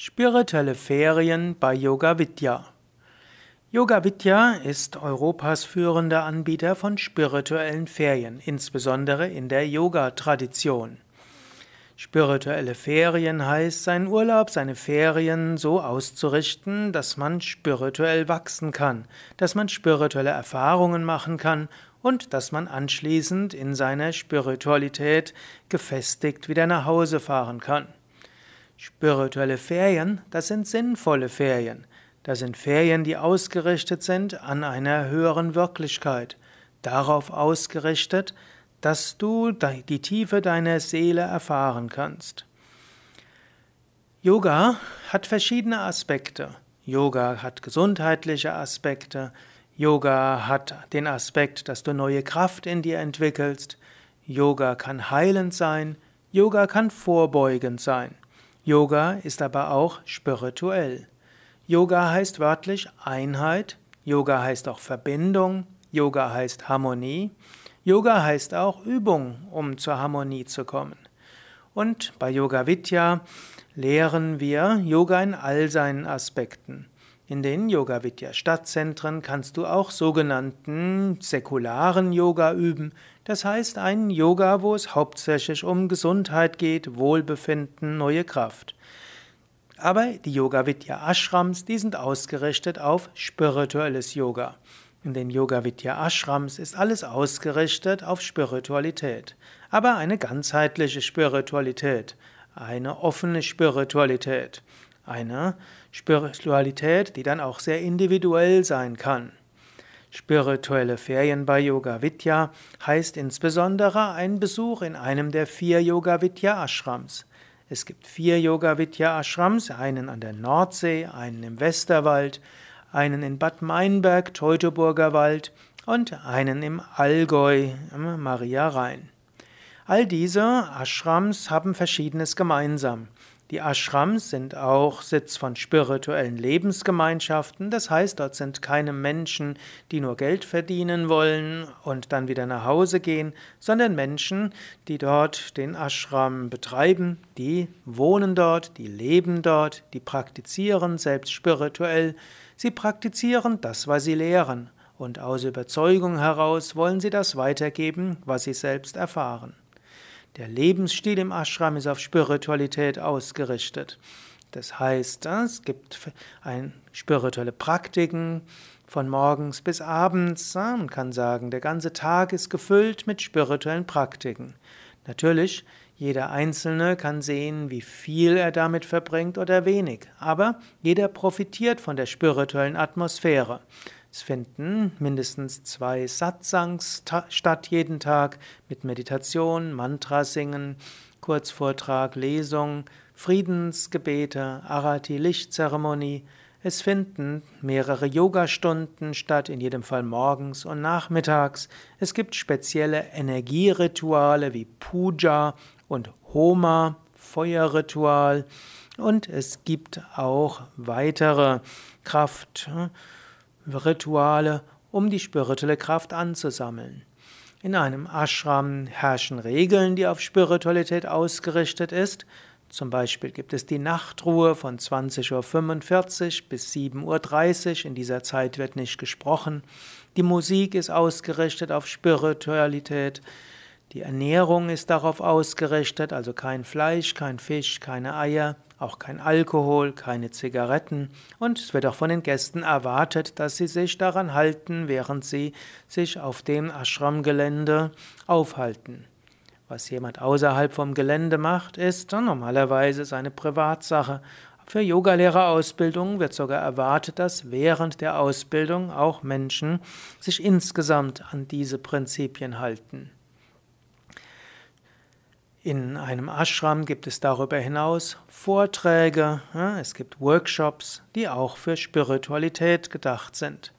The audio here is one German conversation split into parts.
Spirituelle Ferien bei Yoga Vidya. Yoga Vidya ist Europas führender Anbieter von spirituellen Ferien, insbesondere in der Yoga-Tradition. Spirituelle Ferien heißt, seinen Urlaub, seine Ferien so auszurichten, dass man spirituell wachsen kann, dass man spirituelle Erfahrungen machen kann und dass man anschließend in seiner Spiritualität gefestigt wieder nach Hause fahren kann. Spirituelle Ferien, das sind sinnvolle Ferien. Das sind Ferien, die ausgerichtet sind an einer höheren Wirklichkeit, darauf ausgerichtet, dass du die Tiefe deiner Seele erfahren kannst. Yoga hat verschiedene Aspekte. Yoga hat gesundheitliche Aspekte. Yoga hat den Aspekt, dass du neue Kraft in dir entwickelst. Yoga kann heilend sein. Yoga kann vorbeugend sein. Yoga ist aber auch spirituell. Yoga heißt wörtlich Einheit, Yoga heißt auch Verbindung, Yoga heißt Harmonie, Yoga heißt auch Übung, um zur Harmonie zu kommen. Und bei Yoga Vidya lehren wir Yoga in all seinen Aspekten. In den Yoga Vidya Stadtzentren kannst du auch sogenannten säkularen Yoga üben. Das heißt einen Yoga, wo es hauptsächlich um Gesundheit geht, Wohlbefinden, neue Kraft. Aber die Yoga Vidya Ashrams, die sind ausgerichtet auf spirituelles Yoga. In den Yoga Vidya Ashrams ist alles ausgerichtet auf Spiritualität, aber eine ganzheitliche Spiritualität, eine offene Spiritualität. Eine Spiritualität, die dann auch sehr individuell sein kann. Spirituelle Ferien bei Yoga Vidya heißt insbesondere ein Besuch in einem der vier Yoga Vidya Ashrams. Es gibt vier Yoga Vidya Ashrams, einen an der Nordsee, einen im Westerwald, einen in Bad Meinberg, Teutoburger Wald und einen im Allgäu, im Maria Rhein. All diese Ashrams haben Verschiedenes gemeinsam. Die Ashrams sind auch Sitz von spirituellen Lebensgemeinschaften, das heißt, dort sind keine Menschen, die nur Geld verdienen wollen und dann wieder nach Hause gehen, sondern Menschen, die dort den Ashram betreiben, die wohnen dort, die leben dort, die praktizieren selbst spirituell, sie praktizieren das, was sie lehren, und aus Überzeugung heraus wollen sie das weitergeben, was sie selbst erfahren. Der Lebensstil im Ashram ist auf Spiritualität ausgerichtet. Das heißt, es gibt ein, spirituelle Praktiken von morgens bis abends. Man kann sagen, der ganze Tag ist gefüllt mit spirituellen Praktiken. Natürlich, jeder Einzelne kann sehen, wie viel er damit verbringt oder wenig, aber jeder profitiert von der spirituellen Atmosphäre. Es finden mindestens zwei Satsangs statt jeden Tag mit Meditation, Mantra singen, Kurzvortrag, Lesung, Friedensgebete, Arati, Lichtzeremonie. Es finden mehrere Yogastunden statt, in jedem Fall morgens und nachmittags. Es gibt spezielle Energierituale wie Puja und Homa, Feuerritual. Und es gibt auch weitere Kraft. Rituale, um die spirituelle Kraft anzusammeln. In einem Ashram herrschen Regeln, die auf Spiritualität ausgerichtet ist. Zum Beispiel gibt es die Nachtruhe von 20.45 Uhr bis 7.30 Uhr. In dieser Zeit wird nicht gesprochen. Die Musik ist ausgerichtet auf Spiritualität. Die Ernährung ist darauf ausgerichtet, also kein Fleisch, kein Fisch, keine Eier, auch kein Alkohol, keine Zigaretten und es wird auch von den Gästen erwartet, dass sie sich daran halten, während sie sich auf dem Ashram-Gelände aufhalten. Was jemand außerhalb vom Gelände macht, ist normalerweise seine Privatsache. Für Yogalehrerausbildung wird sogar erwartet, dass während der Ausbildung auch Menschen sich insgesamt an diese Prinzipien halten. In einem Ashram gibt es darüber hinaus Vorträge, es gibt Workshops, die auch für Spiritualität gedacht sind.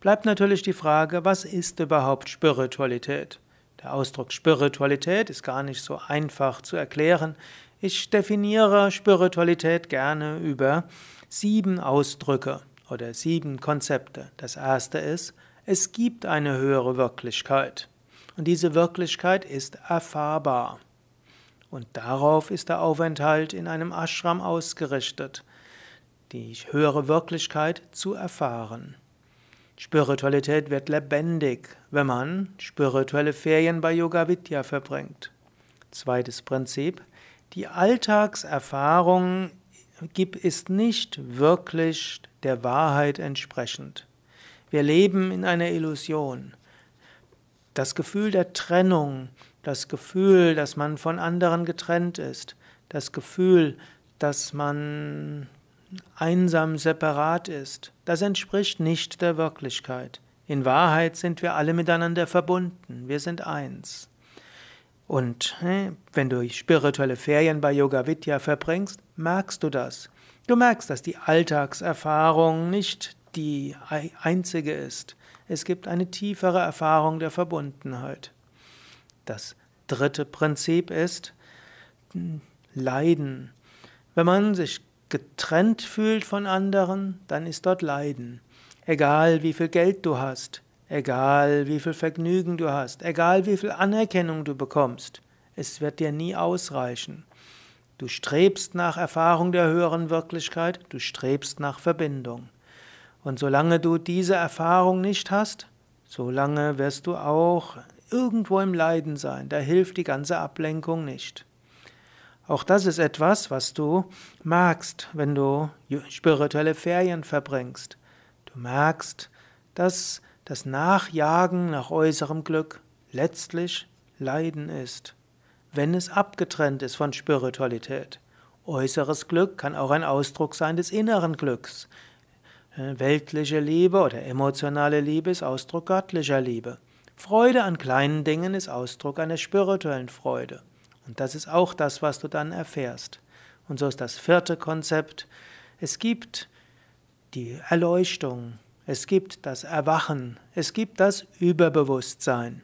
Bleibt natürlich die Frage, was ist überhaupt Spiritualität? Der Ausdruck Spiritualität ist gar nicht so einfach zu erklären. Ich definiere Spiritualität gerne über sieben Ausdrücke oder sieben Konzepte. Das erste ist, es gibt eine höhere Wirklichkeit. Und diese Wirklichkeit ist erfahrbar. Und darauf ist der Aufenthalt in einem Ashram ausgerichtet. die höhere Wirklichkeit zu erfahren. Spiritualität wird lebendig, wenn man spirituelle Ferien bei Yoga Vidya verbringt. Zweites Prinzip. Die Alltagserfahrung ist nicht wirklich der Wahrheit entsprechend. Wir leben in einer Illusion. Das Gefühl der Trennung, das Gefühl, dass man von anderen getrennt ist, das Gefühl, dass man einsam separat ist, das entspricht nicht der Wirklichkeit. In Wahrheit sind wir alle miteinander verbunden, wir sind eins. Und wenn du spirituelle Ferien bei Yoga Vidya verbringst, merkst du das. Du merkst, dass die Alltagserfahrung nicht die einzige ist. Es gibt eine tiefere Erfahrung der Verbundenheit. Das dritte Prinzip ist Leiden. Wenn man sich getrennt fühlt von anderen, dann ist dort Leiden. Egal wie viel Geld du hast, egal wie viel Vergnügen du hast, egal wie viel Anerkennung du bekommst, es wird dir nie ausreichen. Du strebst nach Erfahrung der höheren Wirklichkeit, du strebst nach Verbindung. Und solange du diese Erfahrung nicht hast, solange wirst du auch irgendwo im Leiden sein. Da hilft die ganze Ablenkung nicht. Auch das ist etwas, was du merkst, wenn du spirituelle Ferien verbringst. Du merkst, dass das Nachjagen nach äußerem Glück letztlich Leiden ist, wenn es abgetrennt ist von Spiritualität. Äußeres Glück kann auch ein Ausdruck sein des inneren Glücks. Äh, weltliche Liebe oder emotionale Liebe ist Ausdruck göttlicher Liebe. Freude an kleinen Dingen ist Ausdruck einer spirituellen Freude. Und das ist auch das, was du dann erfährst. Und so ist das vierte Konzept. Es gibt die Erleuchtung, es gibt das Erwachen, es gibt das Überbewusstsein.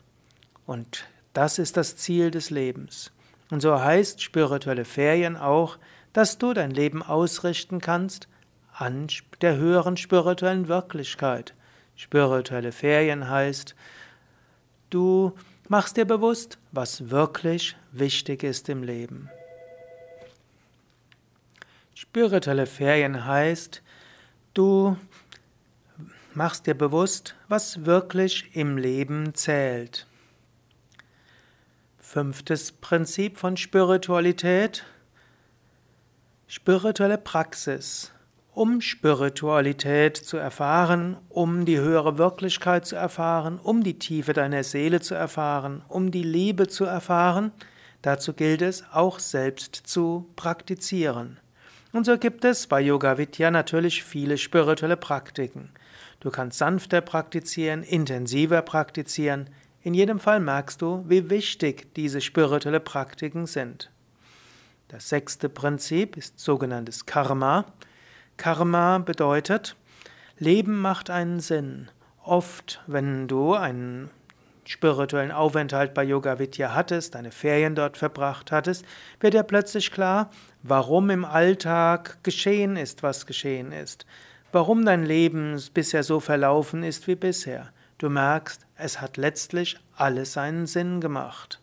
Und das ist das Ziel des Lebens. Und so heißt spirituelle Ferien auch, dass du dein Leben ausrichten kannst an der höheren spirituellen Wirklichkeit. Spirituelle Ferien heißt, du machst dir bewusst, was wirklich wichtig ist im Leben. Spirituelle Ferien heißt, du machst dir bewusst, was wirklich im Leben zählt. Fünftes Prinzip von Spiritualität. Spirituelle Praxis um Spiritualität zu erfahren, um die höhere Wirklichkeit zu erfahren, um die Tiefe deiner Seele zu erfahren, um die Liebe zu erfahren, dazu gilt es auch selbst zu praktizieren. Und so gibt es bei Yoga Vidya natürlich viele spirituelle Praktiken. Du kannst sanfter praktizieren, intensiver praktizieren. In jedem Fall merkst du, wie wichtig diese spirituelle Praktiken sind. Das sechste Prinzip ist sogenanntes Karma. Karma bedeutet, Leben macht einen Sinn. Oft, wenn du einen spirituellen Aufenthalt bei Yoga Vidya hattest, deine Ferien dort verbracht hattest, wird dir plötzlich klar, warum im Alltag geschehen ist, was geschehen ist. Warum dein Leben bisher so verlaufen ist wie bisher. Du merkst, es hat letztlich alles seinen Sinn gemacht.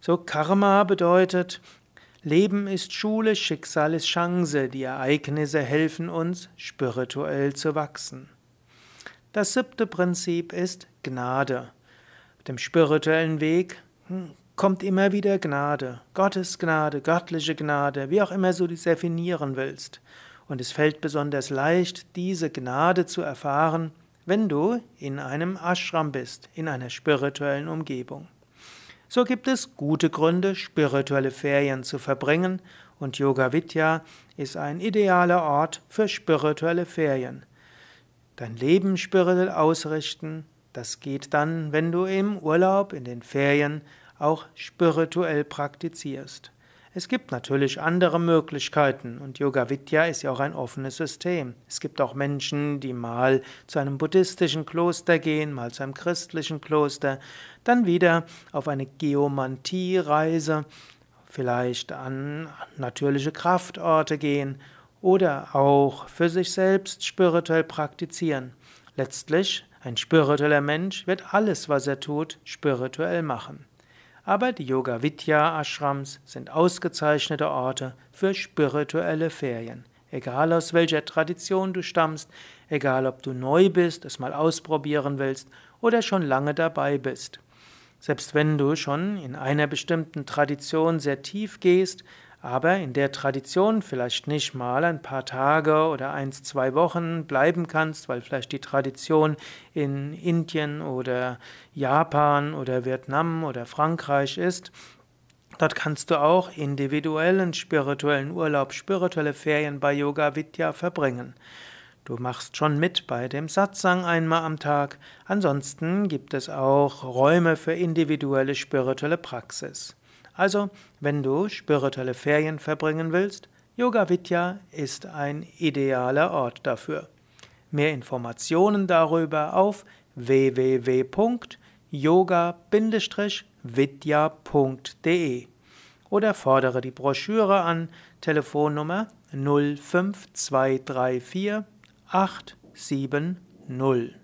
So Karma bedeutet, Leben ist Schule, Schicksal ist Chance, die Ereignisse helfen uns, spirituell zu wachsen. Das siebte Prinzip ist Gnade. Auf dem spirituellen Weg hm, kommt immer wieder Gnade, Gottes Gnade, göttliche Gnade, wie auch immer du dies definieren willst. Und es fällt besonders leicht, diese Gnade zu erfahren, wenn du in einem Ashram bist, in einer spirituellen Umgebung. So gibt es gute Gründe, spirituelle Ferien zu verbringen und Yoga Vidya ist ein idealer Ort für spirituelle Ferien. Dein Leben spirituell ausrichten, das geht dann, wenn du im Urlaub, in den Ferien auch spirituell praktizierst. Es gibt natürlich andere Möglichkeiten und Yoga Vidya ist ja auch ein offenes System. Es gibt auch Menschen, die mal zu einem buddhistischen Kloster gehen, mal zu einem christlichen Kloster, dann wieder auf eine Geomantie-Reise, vielleicht an natürliche Kraftorte gehen oder auch für sich selbst spirituell praktizieren. Letztlich, ein spiritueller Mensch wird alles, was er tut, spirituell machen. Aber die Yoga Vidya Ashrams sind ausgezeichnete Orte für spirituelle Ferien. egal aus welcher Tradition du stammst, egal ob du neu bist, es mal ausprobieren willst oder schon lange dabei bist. Selbst wenn du schon in einer bestimmten Tradition sehr tief gehst, aber in der Tradition vielleicht nicht mal ein paar Tage oder eins, zwei Wochen bleiben kannst, weil vielleicht die Tradition in Indien oder Japan oder Vietnam oder Frankreich ist, Dort kannst du auch individuellen spirituellen Urlaub, spirituelle Ferien bei Yoga Vidya verbringen. Du machst schon mit bei dem Satsang einmal am Tag. Ansonsten gibt es auch Räume für individuelle spirituelle Praxis. Also, wenn du spirituelle Ferien verbringen willst, Yoga Vidya ist ein idealer Ort dafür. Mehr Informationen darüber auf www.yoga-vidya.de oder fordere die Broschüre an Telefonnummer 05234 870